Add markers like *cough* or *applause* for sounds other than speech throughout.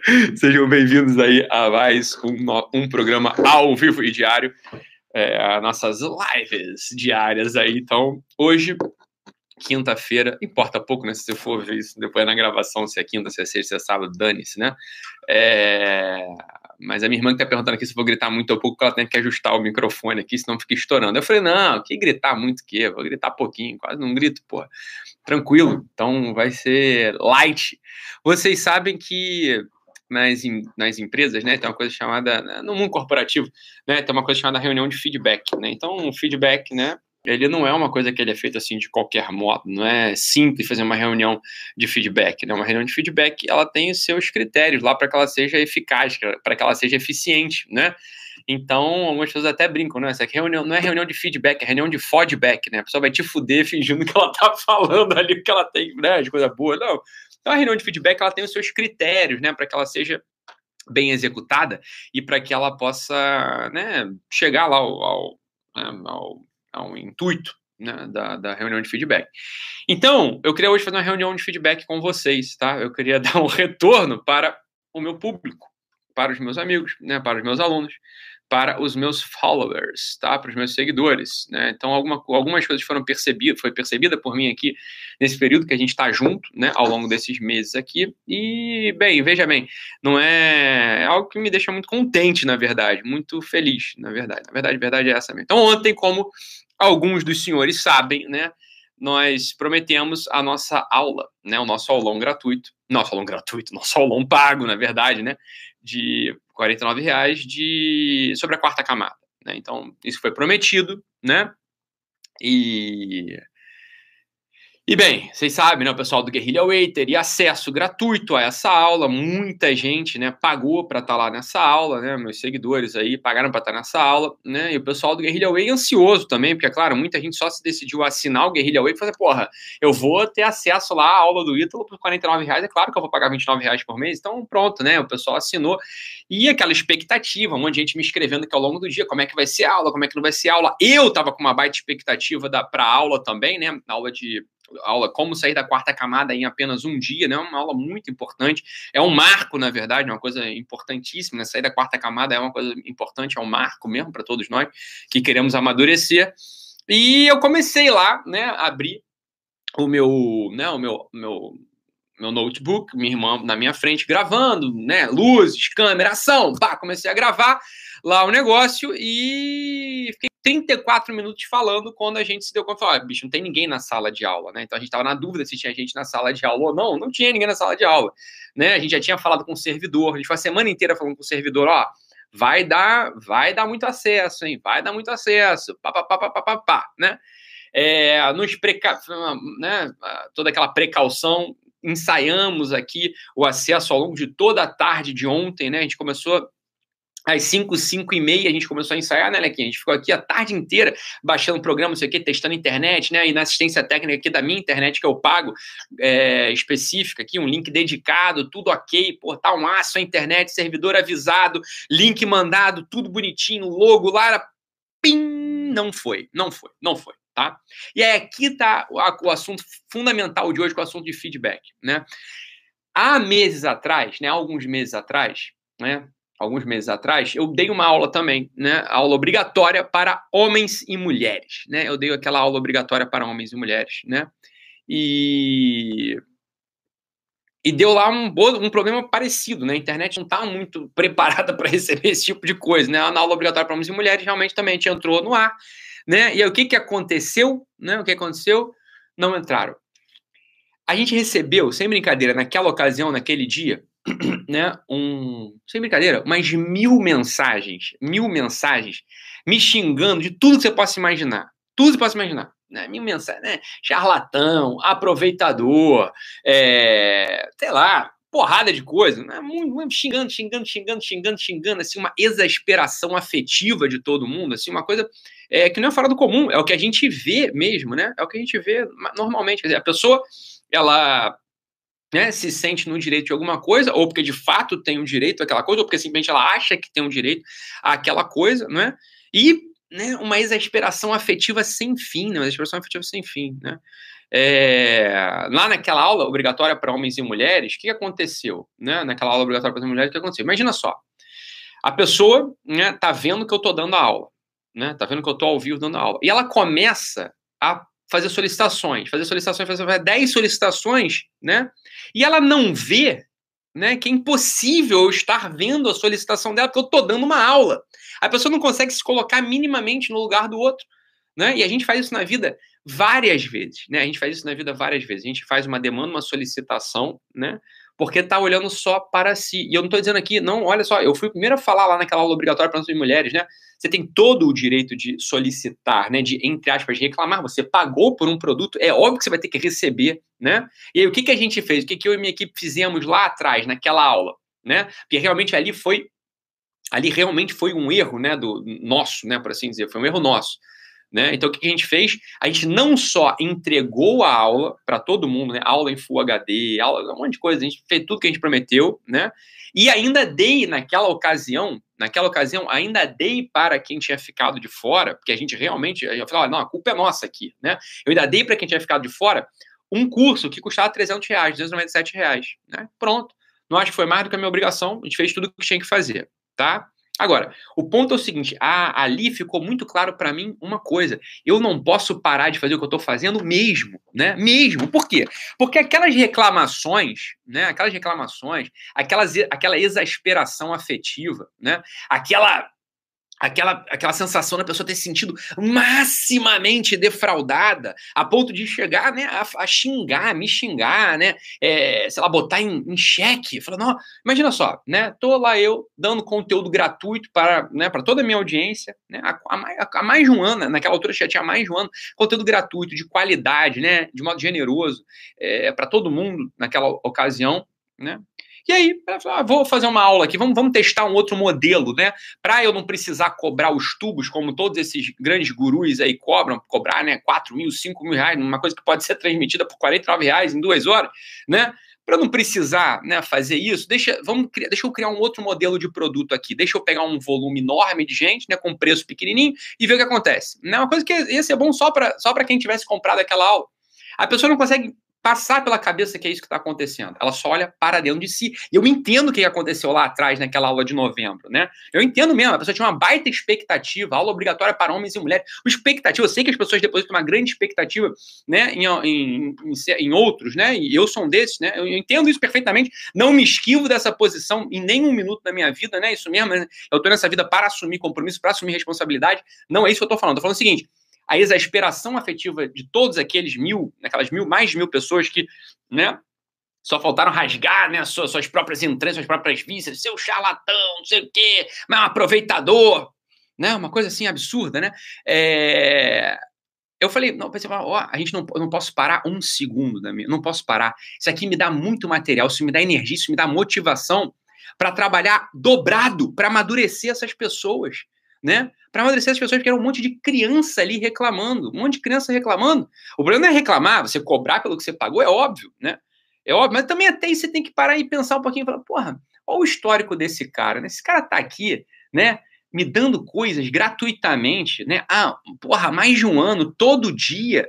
*laughs* Sejam bem-vindos aí a mais um, um programa ao vivo e diário, é, nossas lives diárias aí. Então, hoje, quinta-feira, importa pouco, né? Se você for ver isso depois na gravação, se é quinta, se é sexta, se é sábado, dane-se, né? É... Mas a minha irmã que tá perguntando aqui se eu vou gritar muito ou pouco, porque ela tem que ajustar o microfone aqui, senão fica estourando. Eu falei, não, que gritar muito que? Vou gritar pouquinho, quase não grito, porra. Tranquilo, então vai ser light. Vocês sabem que nas, nas empresas, né, tem uma coisa chamada, né, no mundo corporativo, né, tem uma coisa chamada reunião de feedback, né, então o feedback, né, ele não é uma coisa que ele é feito assim de qualquer modo, não é simples fazer uma reunião de feedback, né? Uma reunião de feedback, ela tem os seus critérios lá para que ela seja eficaz, para que ela seja eficiente, né? Então, algumas pessoas até brincam, né? Essa aqui reunião, não é reunião de feedback, é reunião de feedback, né? A pessoa vai te fuder fingindo que ela tá *laughs* falando ali que ela tem, né, de coisa boa. Não. Então, a reunião de feedback, ela tem os seus critérios, né, para que ela seja bem executada e para que ela possa, né, chegar lá ao, ao, né, ao ao intuito né, da, da, reunião de feedback. Então, eu queria hoje fazer uma reunião de feedback com vocês, tá? Eu queria *laughs* dar um retorno para o meu público, para os meus amigos, né, para os meus alunos, para os meus followers, tá? Para os meus seguidores, né? Então, alguma, algumas coisas foram percebidas, foi percebida por mim aqui nesse período que a gente está junto, né? Ao longo desses meses aqui. E, bem, veja bem, não é, é algo que me deixa muito contente, na verdade, muito feliz, na verdade. Na verdade, a verdade é essa mesmo. Então, ontem, como alguns dos senhores sabem, né? Nós prometemos a nossa aula, né? O nosso aulão gratuito, nosso aulão gratuito, *laughs* nosso aulão pago, na verdade, né? De 49 reais de sobre a quarta camada. Né? Então, isso foi prometido, né? E e bem, vocês sabem, né, o pessoal do Guerrilla Way teria acesso gratuito a essa aula. Muita gente, né, pagou para estar tá lá nessa aula, né? Meus seguidores aí pagaram para estar tá nessa aula, né? E o pessoal do Guerrilla Way ansioso também, porque é claro, muita gente só se decidiu assinar o Guerrilla Way e fazer, porra, eu vou ter acesso lá à aula do Ítalo por 49 reais. É claro que eu vou pagar 29 reais por mês, então pronto, né? O pessoal assinou. E aquela expectativa, um monte de gente me escrevendo que ao longo do dia, como é que vai ser a aula, como é que não vai ser a aula. Eu tava com uma baita expectativa para a aula também, né? Na aula de aula Como Sair da Quarta Camada em apenas um dia, né? Uma aula muito importante. É um marco, na verdade, uma coisa importantíssima. Né? Sair da quarta camada é uma coisa importante, é um marco mesmo para todos nós que queremos amadurecer. E eu comecei lá, né, a abrir o meu, né, o meu, meu meu notebook, minha irmã na minha frente gravando, né, luzes, câmera, ação, pá, comecei a gravar lá o negócio e fiquei 34 minutos falando quando a gente se deu conta, ah, bicho, não tem ninguém na sala de aula, né? Então a gente estava na dúvida se tinha gente na sala de aula ou não, não tinha ninguém na sala de aula, né? A gente já tinha falado com o servidor, a gente foi a semana inteira falando com o servidor, ó, vai dar, vai dar muito acesso, hein? Vai dar muito acesso, pá, pá, pá, pá, pá, pá, pá né? É, nos preca... né, toda aquela precaução, ensaiamos aqui o acesso ao longo de toda a tarde de ontem, né? A gente começou às 5, 5 e meia a gente começou a ensaiar, né, Lequinha? A gente ficou aqui a tarde inteira baixando programa, não sei o quê, testando internet, né? E na assistência técnica aqui da minha internet que eu pago, é, específica aqui, um link dedicado, tudo ok, portal massa, a internet, servidor avisado, link mandado, tudo bonitinho, logo lá, era... pim, não foi, não foi, não foi, tá? E aí aqui tá o, o assunto fundamental de hoje, com é o assunto de feedback, né? Há meses atrás, né, alguns meses atrás, né, alguns meses atrás, eu dei uma aula também, né? Aula obrigatória para homens e mulheres, né? Eu dei aquela aula obrigatória para homens e mulheres, né? E e deu lá um, um problema parecido, né? A internet não está muito *laughs* preparada para receber esse tipo de coisa, né? Na aula obrigatória para homens e mulheres realmente também a gente entrou no ar, né? E aí, o que que aconteceu, né? O que aconteceu? Não entraram. A gente recebeu, sem brincadeira, naquela ocasião, naquele dia, *clears throat* né, um, sem brincadeira, umas mil mensagens, mil mensagens me xingando de tudo que você possa imaginar. Tudo que você possa imaginar. Né? Mil mensagens, né? Charlatão, aproveitador, é, sei lá, porrada de coisa, né? xingando, xingando, xingando, xingando, xingando, assim, uma exasperação afetiva de todo mundo, assim, uma coisa é, que não é fora do comum, é o que a gente vê mesmo, né? É o que a gente vê normalmente. Quer dizer, a pessoa, ela né, se sente no direito de alguma coisa, ou porque de fato tem um direito àquela coisa, ou porque simplesmente ela acha que tem um direito àquela coisa, né? E né, uma exasperação afetiva sem fim, né? Uma exasperação afetiva sem fim, né? É, lá naquela aula obrigatória para homens e mulheres, o que aconteceu? Né? Naquela aula obrigatória para homens e mulheres, o que aconteceu? Imagina só, a pessoa né, tá vendo que eu estou dando a aula, né? Tá vendo que eu estou ao vivo dando a aula. E ela começa a fazer solicitações, fazer solicitações, fazer 10 solicitações, né? E ela não vê, né, que é impossível eu estar vendo a solicitação dela, porque eu estou dando uma aula. A pessoa não consegue se colocar minimamente no lugar do outro, né? E a gente faz isso na vida várias vezes, né? A gente faz isso na vida várias vezes. A gente faz uma demanda, uma solicitação, né? Porque tá olhando só para si. E eu não estou dizendo aqui, não, olha só, eu fui o primeiro a falar lá naquela aula obrigatória para as mulheres, né? Você tem todo o direito de solicitar, né? De, entre aspas, reclamar. Você pagou por um produto, é óbvio que você vai ter que receber, né? E aí, o que, que a gente fez? O que, que eu e minha equipe fizemos lá atrás, naquela aula, né? Porque realmente ali foi. Ali realmente foi um erro, né? Do nosso, né? Por assim dizer, foi um erro nosso. Né? Então, o que a gente fez? A gente não só entregou a aula para todo mundo, né? aula em Full HD, aula, um monte de coisa, a gente fez tudo que a gente prometeu, né? e ainda dei, naquela ocasião, naquela ocasião, ainda dei para quem tinha ficado de fora, porque a gente realmente, eu falei, não, a culpa é nossa aqui, né? Eu ainda dei para quem tinha ficado de fora um curso que custava 300 reais, 297 reais, né? Pronto. Não acho que foi mais do que a minha obrigação, a gente fez tudo o que tinha que fazer, tá? Agora, o ponto é o seguinte: a, ali ficou muito claro para mim uma coisa. Eu não posso parar de fazer o que eu estou fazendo mesmo, né? Mesmo. Por quê? Porque aquelas reclamações, né? Aquelas reclamações, aquelas, aquela exasperação afetiva, né? Aquela aquela, aquela sensação da pessoa ter se sentido maximamente defraudada, a ponto de chegar né, a, a xingar, me xingar, né? É, sei lá, botar em, em xeque. Falar, não, imagina só, né? Tô lá eu dando conteúdo gratuito para, né, para toda a minha audiência, né? Há, mais de um ano, naquela altura já tinha mais de um ano, conteúdo gratuito, de qualidade, né? De modo generoso, é, para todo mundo naquela ocasião, né? E aí, ah, vou fazer uma aula aqui, vamos, vamos testar um outro modelo, né? Para eu não precisar cobrar os tubos, como todos esses grandes gurus aí cobram, cobrar, né? 4 mil, 5 mil reais, uma coisa que pode ser transmitida por 49 reais em duas horas, né? Para não precisar né, fazer isso, deixa, vamos, deixa eu criar um outro modelo de produto aqui. Deixa eu pegar um volume enorme de gente, né, com preço pequenininho, e ver o que acontece. Né, uma coisa que ia ser bom só para só quem tivesse comprado aquela aula. A pessoa não consegue passar pela cabeça que é isso que está acontecendo. Ela só olha para dentro de si. Eu entendo o que aconteceu lá atrás, naquela aula de novembro, né? Eu entendo mesmo, a pessoa tinha uma baita expectativa, aula obrigatória para homens e mulheres. O expectativa, eu sei que as pessoas depois têm uma grande expectativa, né, em, em, em, em, outros, né? E eu sou um desses, né? Eu entendo isso perfeitamente. Não me esquivo dessa posição em nenhum minuto da minha vida, né? Isso mesmo, né? eu estou nessa vida para assumir compromisso, para assumir responsabilidade. Não é isso que eu estou falando. Estou falando o seguinte, a exasperação afetiva de todos aqueles mil, aquelas mil, mais de mil pessoas que, né, só faltaram rasgar, né, suas, suas próprias entranhas, suas próprias vísceras, seu charlatão, não sei o quê, mas um aproveitador, né, uma coisa assim absurda, né, é... Eu falei, não, pensei, ó, a gente não, eu não posso parar um segundo da minha, não posso parar. Isso aqui me dá muito material, isso me dá energia, isso me dá motivação para trabalhar dobrado, para amadurecer essas pessoas né? Para amadurecer as pessoas, porque era um monte de criança ali reclamando, um monte de criança reclamando. O problema não é reclamar, você cobrar pelo que você pagou, é óbvio, né? É óbvio, mas também até aí você tem que parar e pensar um pouquinho e falar, porra, olha o histórico desse cara, né? Esse cara tá aqui, né? Me dando coisas gratuitamente, né? Ah, porra, mais de um ano, todo dia.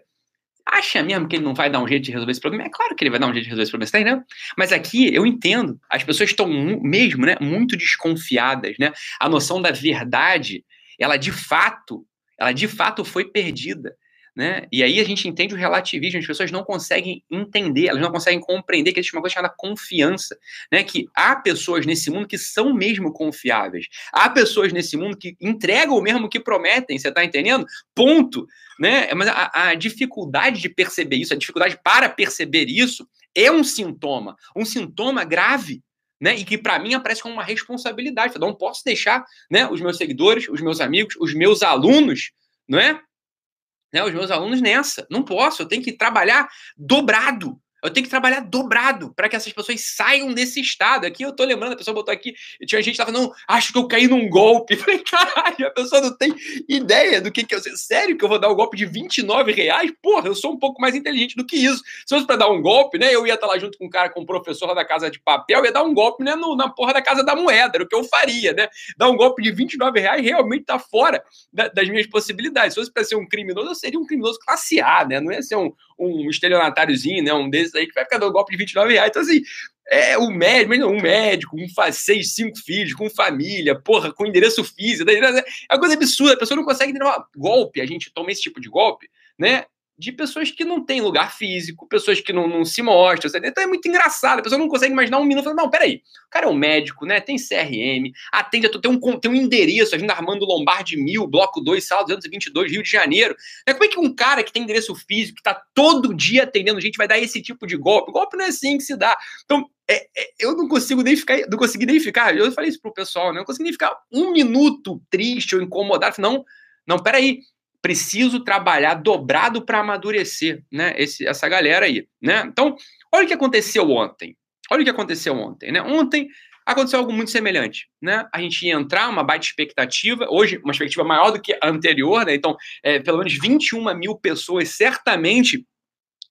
Acha mesmo que ele não vai dar um jeito de resolver esse problema? É claro que ele vai dar um jeito de resolver esse problema, você tá entendendo? Mas aqui eu entendo, as pessoas estão mesmo, né, muito desconfiadas, né? A noção da verdade, ela de fato, ela de fato foi perdida. Né? E aí a gente entende o relativismo, as pessoas não conseguem entender, elas não conseguem compreender que existe uma coisa chamada confiança, né? Que há pessoas nesse mundo que são mesmo confiáveis, há pessoas nesse mundo que entregam o mesmo que prometem, você está entendendo? Ponto, né? Mas a, a dificuldade de perceber isso, a dificuldade para perceber isso é um sintoma, um sintoma grave, né, e que para mim aparece como uma responsabilidade. Eu não posso deixar né, os meus seguidores, os meus amigos, os meus alunos, não é? Né, os meus alunos nessa. Não posso, eu tenho que trabalhar dobrado eu tenho que trabalhar dobrado para que essas pessoas saiam desse estado. Aqui eu tô lembrando, a pessoa botou aqui, tinha gente que tava, não, acho que eu caí num golpe. Eu *laughs* falei, caralho, a pessoa não tem ideia do que que eu. Sério que eu vou dar um golpe de 29 reais? Porra, eu sou um pouco mais inteligente do que isso. Se fosse para dar um golpe, né, eu ia estar lá junto com um cara, com um professor lá da casa de papel, ia dar um golpe, né, no, na porra da casa da moeda, era o que eu faria, né? Dar um golpe de 29 reais realmente tá fora da, das minhas possibilidades. Se fosse para ser um criminoso, eu seria um criminoso classe A, né? Não ia ser um, um estelionatáriozinho, né? Um desses aí que vai ficar dando golpe de 29 reais. Então, assim, é um médico, um médico, um seis, cinco filhos, com família, porra, com endereço físico. É uma coisa absurda, a pessoa não consegue entender. Golpe, a gente toma esse tipo de golpe, né? De pessoas que não têm lugar físico, pessoas que não, não se mostram. Sabe? Então é muito engraçado. A pessoa não consegue imaginar um minuto. Não, peraí. O cara é um médico, né? Tem CRM, atende tem um, tem um endereço, Avenida Armando Lombardi Mil, Bloco 2, Sala 222, Rio de Janeiro. Né? Como é que um cara que tem endereço físico, que está todo dia atendendo gente, vai dar esse tipo de golpe? O golpe não é assim que se dá. Então, é, é, eu não consigo nem ficar, não consegui nem ficar. Eu falei isso pro pessoal, né? Eu não consegui nem ficar um minuto triste ou incomodado. Não, não, peraí preciso trabalhar dobrado para amadurecer, né? Esse, essa galera aí, né? Então, olha o que aconteceu ontem. Olha o que aconteceu ontem, né? Ontem aconteceu algo muito semelhante, né? A gente ia entrar, uma baita expectativa, hoje uma expectativa maior do que a anterior, né? Então, é, pelo menos 21 mil pessoas certamente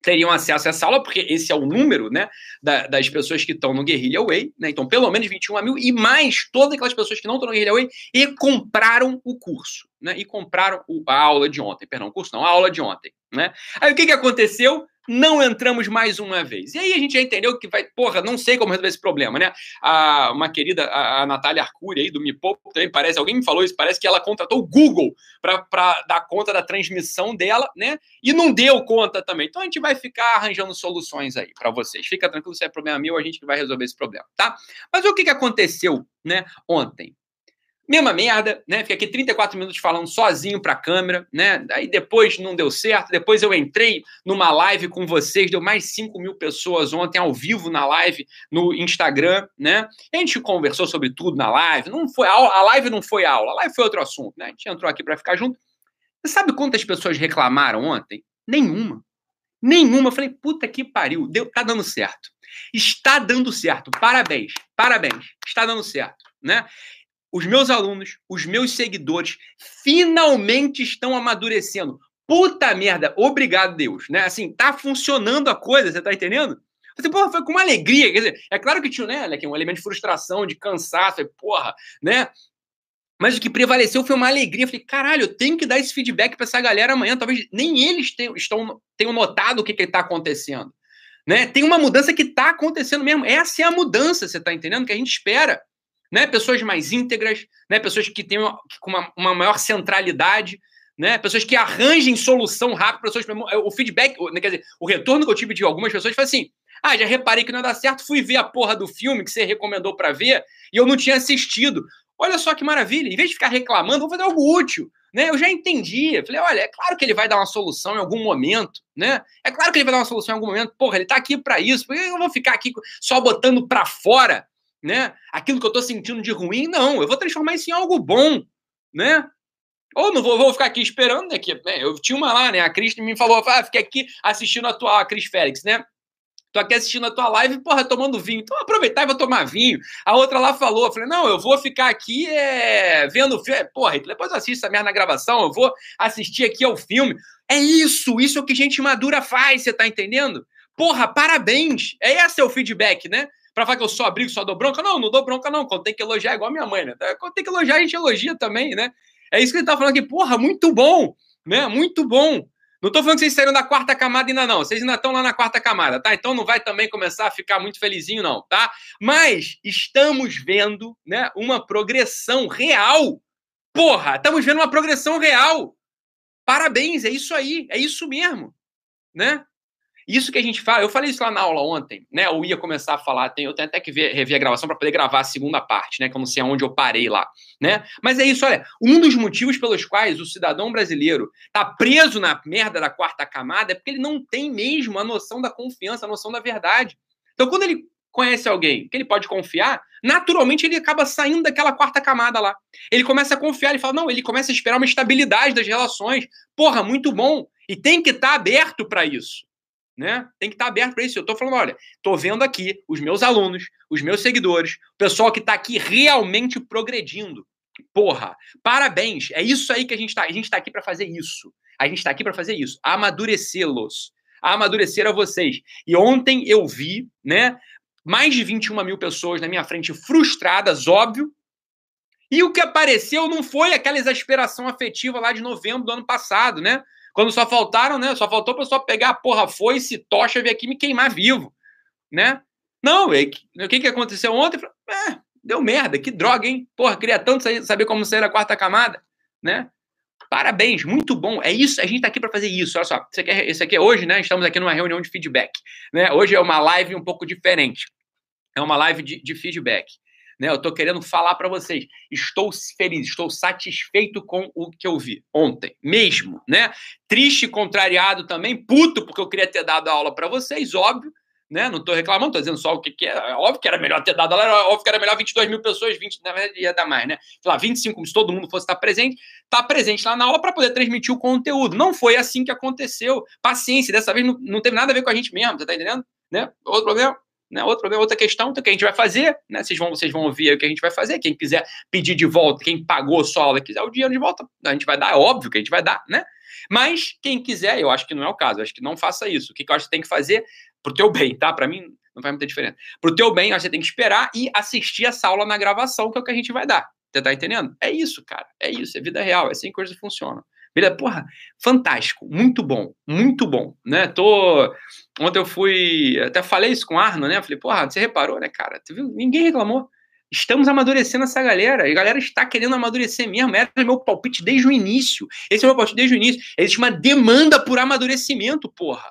teriam acesso a essa aula, porque esse é o número né, da, das pessoas que estão no Guerrilla Way, né? Então, pelo menos 21 mil, e mais todas aquelas pessoas que não estão no Guerrilla Way e compraram o curso, né? E compraram o, a aula de ontem, perdão, o curso não, a aula de ontem, né? Aí o que, que aconteceu? não entramos mais uma vez. E aí a gente já entendeu que vai, porra, não sei como resolver esse problema, né? A, uma querida, a, a Natália Arcuri aí do Me também parece, alguém me falou isso, parece que ela contratou o Google para dar conta da transmissão dela, né? E não deu conta também. Então a gente vai ficar arranjando soluções aí para vocês. Fica tranquilo, se é problema meu, a gente vai resolver esse problema, tá? Mas o que, que aconteceu, né, ontem? Mesma merda, né? Fiquei aqui 34 minutos falando sozinho para a câmera, né? Aí depois não deu certo. Depois eu entrei numa live com vocês, deu mais 5 mil pessoas ontem ao vivo na live no Instagram, né? A gente conversou sobre tudo na live. Não foi aula, a live não foi aula, a live foi outro assunto, né? A gente entrou aqui para ficar junto. Você sabe quantas pessoas reclamaram ontem? Nenhuma. Nenhuma. Eu falei, puta que pariu, deu, tá dando certo. Está dando certo. Parabéns, parabéns. Está dando certo, né? Os meus alunos, os meus seguidores finalmente estão amadurecendo. Puta merda, obrigado, Deus, né? Assim, tá funcionando a coisa, você tá entendendo? Assim, porra, foi com uma alegria, quer dizer, é claro que tinha, né, um elemento de frustração, de cansaço, porra, né? Mas o que prevaleceu foi uma alegria. Eu falei, caralho, eu tenho que dar esse feedback para essa galera amanhã. Talvez nem eles tenham, estão, tenham notado o que está acontecendo. Né? Tem uma mudança que está acontecendo mesmo. Essa é a mudança, você está entendendo? Que a gente espera né? Pessoas mais íntegras, né? Pessoas que têm uma, uma, maior centralidade, né? Pessoas que arranjem solução rápida, pessoas o feedback, quer dizer, o retorno que eu tive de algumas pessoas foi assim: "Ah, já reparei que não ia dar certo, fui ver a porra do filme que você recomendou para ver e eu não tinha assistido. Olha só que maravilha, em vez de ficar reclamando, vou fazer algo útil, né? Eu já entendi. Falei, olha, é claro que ele vai dar uma solução em algum momento, né? É claro que ele vai dar uma solução em algum momento. Porra, ele tá aqui para isso. Por que eu vou ficar aqui só botando para fora né? Aquilo que eu estou sentindo de ruim, não, eu vou transformar isso em algo bom, né? Ou não vou, vou ficar aqui esperando, né? Que, né, eu tinha uma lá, né? A Cris me falou, ah, fiquei aqui assistindo a tua, a Cris Félix, né? Tô aqui assistindo a tua live, porra, tomando vinho. Então aproveitar e vou tomar vinho. A outra lá falou, eu falei, não, eu vou ficar aqui é, vendo o filme. Porra, depois eu assisto essa merda na gravação, eu vou assistir aqui ao filme. É isso, isso é o que gente madura faz, você tá entendendo? Porra, parabéns. É esse é o feedback, né? Pra falar que eu só abrigo, só dou bronca? Não, não dou bronca, não. Quando tem que elogiar, é igual a minha mãe, né? Quando tem que elogiar, a gente elogia também, né? É isso que ele tá falando aqui. Porra, muito bom, né? Muito bom. Não tô falando que vocês saíram da quarta camada ainda, não. Vocês ainda estão lá na quarta camada, tá? Então não vai também começar a ficar muito felizinho, não, tá? Mas estamos vendo, né, uma progressão real. Porra, estamos vendo uma progressão real. Parabéns, é isso aí, é isso mesmo, né? Isso que a gente fala, eu falei isso lá na aula ontem, né? Eu ia começar a falar, tem, eu tenho até que ver, rever a gravação para poder gravar a segunda parte, né? Que eu não sei aonde eu parei lá, né? Mas é isso, olha, um dos motivos pelos quais o cidadão brasileiro tá preso na merda da quarta camada é porque ele não tem mesmo a noção da confiança, a noção da verdade. Então, quando ele conhece alguém que ele pode confiar, naturalmente ele acaba saindo daquela quarta camada lá. Ele começa a confiar, ele fala, não, ele começa a esperar uma estabilidade das relações. Porra, muito bom. E tem que estar tá aberto para isso né? Tem que estar aberto para isso. Eu estou falando, olha, estou vendo aqui os meus alunos, os meus seguidores, o pessoal que está aqui realmente progredindo. Porra, parabéns. É isso aí que a gente está. A gente está aqui para fazer isso. A gente está aqui para fazer isso. Amadurecê-los. Amadurecer a vocês. E ontem eu vi, né? Mais de 21 mil pessoas na minha frente frustradas, óbvio. E o que apareceu não foi aquela exasperação afetiva lá de novembro do ano passado, né? Quando só faltaram, né? Só faltou o pessoal pegar a porra foice, tocha, vir aqui me queimar vivo, né? Não, o que, que aconteceu ontem? É, deu merda, que droga, hein? Porra, queria tanto saber como sair da quarta camada, né? Parabéns, muito bom. É isso, a gente tá aqui para fazer isso. Olha só, isso aqui, é, aqui é hoje, né? Estamos aqui numa reunião de feedback, né? Hoje é uma live um pouco diferente. É uma live de, de feedback. Né, eu estou querendo falar para vocês. Estou feliz, estou satisfeito com o que eu vi ontem, mesmo, né? Triste, contrariado também, puto, porque eu queria ter dado a aula para vocês, óbvio, né? Não estou reclamando, estou dizendo só o que, que é. é. Óbvio que era melhor ter dado aula, óbvio que era melhor 22 mil pessoas, 20, na verdade ia dar mais, né? Sei lá, 25, se todo mundo fosse estar presente, tá presente lá na aula para poder transmitir o conteúdo. Não foi assim que aconteceu. Paciência, dessa vez não, não teve nada a ver com a gente mesmo, você tá entendendo? Né? Outro problema. Né? Outro problema, outra questão, então, o que a gente vai fazer, né? Vocês vão, vocês vão ouvir o que a gente vai fazer. Quem quiser pedir de volta, quem pagou só aula quiser o dinheiro de volta, a gente vai dar, é óbvio que a gente vai dar, né? Mas quem quiser, eu acho que não é o caso, eu acho que não faça isso. O que, que eu acho que tem que fazer pro teu bem, tá? Para mim, não faz muita diferença. Pro teu bem, você tem que esperar e assistir essa aula na gravação, que é o que a gente vai dar. Você tá entendendo? É isso, cara. É isso, é vida real, é assim que coisas funcionam. Beleza? Porra, fantástico, muito bom, muito bom, né? Tô... Ontem eu fui, até falei isso com o Arno, né? Falei, porra, você reparou, né, cara? Tu viu? Ninguém reclamou. Estamos amadurecendo essa galera. E a galera está querendo amadurecer mesmo. Era meu palpite desde o início. Esse é o meu palpite desde o início. Existe uma demanda por amadurecimento, porra.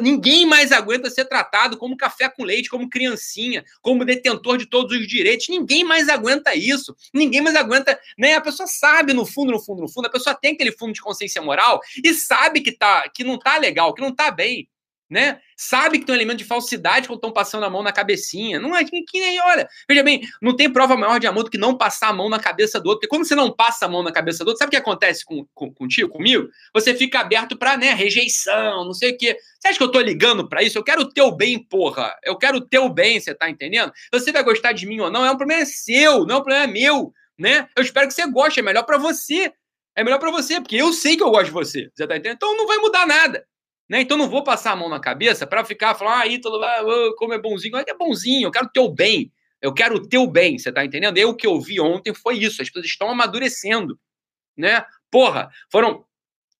Ninguém mais aguenta ser tratado como café com leite, como criancinha, como detentor de todos os direitos. Ninguém mais aguenta isso. Ninguém mais aguenta. Né? A pessoa sabe, no fundo, no fundo, no fundo, a pessoa tem aquele fundo de consciência moral e sabe que, tá, que não tá legal, que não tá bem né? Sabe que tem um elemento de falsidade quando estão passando a mão na cabecinha. Não é que, que olha, veja bem, não tem prova maior de amor do que não passar a mão na cabeça do outro. Porque quando você não passa a mão na cabeça do outro, sabe o que acontece com, com, contigo, comigo? Você fica aberto para, né, rejeição, não sei o quê. Você acha que eu tô ligando para isso? Eu quero o teu bem, porra. Eu quero o teu bem, você tá entendendo? Você vai gostar de mim ou não, é um problema seu, não é um problema meu, né? Eu espero que você goste, é melhor para você. É melhor para você, porque eu sei que eu gosto de você. Você tá entendendo? Então não vai mudar nada. Né? Então não vou passar a mão na cabeça para ficar falando, ah, Ítalo, ah, como é bonzinho. É bonzinho, eu quero o teu bem. Eu quero o teu bem, você tá entendendo? Eu que eu vi ontem foi isso, as pessoas estão amadurecendo, né? Porra, foram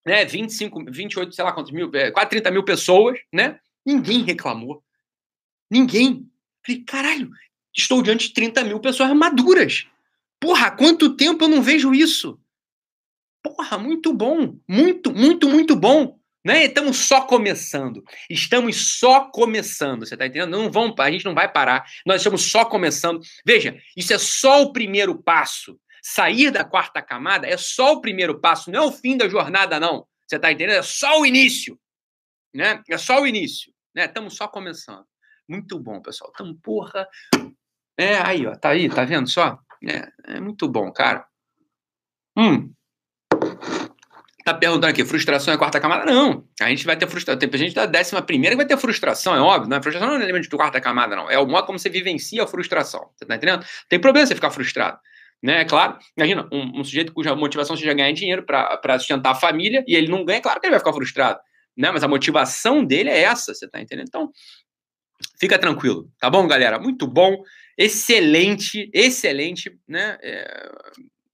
né, 25, 28, sei lá quantos mil, é, quase 30 mil pessoas, né? Ninguém reclamou. Ninguém. Falei, caralho, estou diante de 30 mil pessoas maduras. Porra, quanto tempo eu não vejo isso? Porra, muito bom. Muito, muito, muito bom. Né? Estamos só começando. Estamos só começando. Você está entendendo? Não vão, a gente não vai parar. Nós estamos só começando. Veja, isso é só o primeiro passo. Sair da quarta camada é só o primeiro passo, não é o fim da jornada, não. Você está entendendo? É só o início. Né? É só o início. Né? Estamos só começando. Muito bom, pessoal. Então, porra. É, aí, ó. Tá aí, tá vendo só? É, é muito bom, cara. Hum. Tá perguntando aqui, frustração é quarta camada? Não. A gente vai ter frustração. Tem gente da décima primeira que vai ter frustração, é óbvio. Não é frustração não é elemento de quarta camada, não. É o modo como você vivencia a frustração. Você tá entendendo? Tem problema você ficar frustrado. Né? É claro, imagina, um, um sujeito cuja motivação seja ganhar dinheiro para sustentar a família e ele não ganha, claro que ele vai ficar frustrado. Né? Mas a motivação dele é essa, você tá entendendo? Então, fica tranquilo, tá bom, galera? Muito bom, excelente, excelente, né? É,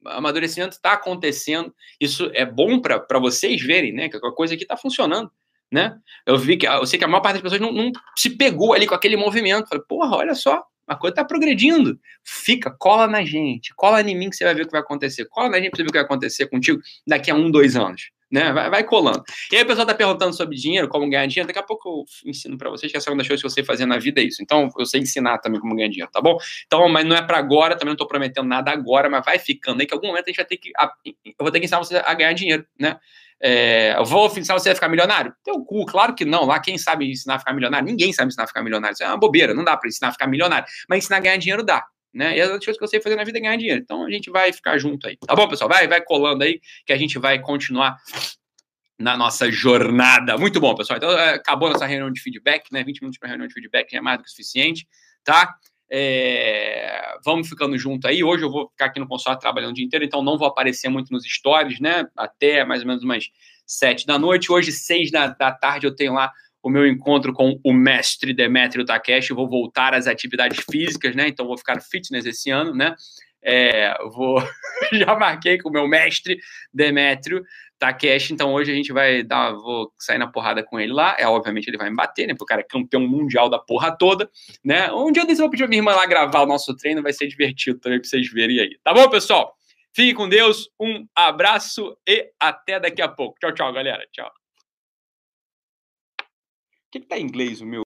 amadurecimento está acontecendo. Isso é bom para vocês verem, né? Que a coisa aqui está funcionando, né? Eu vi que eu sei que a maior parte das pessoas não, não se pegou ali com aquele movimento. Falei, porra, olha só, a coisa está progredindo. Fica, cola na gente, cola em mim que você vai ver o que vai acontecer. Cola na gente para ver o que vai acontecer contigo daqui a um, dois anos né? Vai, vai, colando. E aí o pessoal tá perguntando sobre dinheiro, como ganhar dinheiro. Daqui a pouco eu ensino para vocês que a segunda coisa que eu sei fazer na vida é isso. Então, eu sei ensinar também como ganhar dinheiro, tá bom? Então, mas não é para agora, também não tô prometendo nada agora, mas vai ficando aí que algum momento a gente vai ter que. Eu vou ter que ensinar você a ganhar dinheiro, né? É, eu vou ensinar você a ficar milionário? Teu cu, claro que não. Lá quem sabe ensinar a ficar milionário? Ninguém sabe ensinar a ficar milionário. Isso é uma bobeira, não dá para ensinar a ficar milionário. Mas ensinar a ganhar dinheiro dá né? E as outras coisas que eu sei fazer na vida é ganhar dinheiro. Então a gente vai ficar junto aí. Tá bom, pessoal? Vai, vai colando aí que a gente vai continuar na nossa jornada. Muito bom, pessoal. Então, é, acabou nossa reunião de feedback, né? 20 minutos para reunião de feedback é mais do que suficiente, tá? É, vamos ficando junto aí. Hoje eu vou ficar aqui no consulado trabalhando o dia inteiro, então não vou aparecer muito nos stories, né? Até mais ou menos umas sete da noite. Hoje, seis da, da tarde, eu tenho lá o meu encontro com o mestre Demetrio Takeshi. Vou voltar às atividades físicas, né? Então vou ficar fitness esse ano, né? É, vou *laughs* já marquei com o meu mestre Demétrio Takeshi, então hoje a gente vai dar, vou sair na porrada com ele lá. É, obviamente ele vai me bater, né? Porque o cara é campeão mundial da porra toda, né? Um dia eu vou pedir a minha irmã lá gravar o nosso treino, vai ser divertido também pra vocês verem aí. Tá bom, pessoal? Fique com Deus, um abraço e até daqui a pouco. Tchau, tchau, galera. Tchau. Que, que tá em inglês o meu?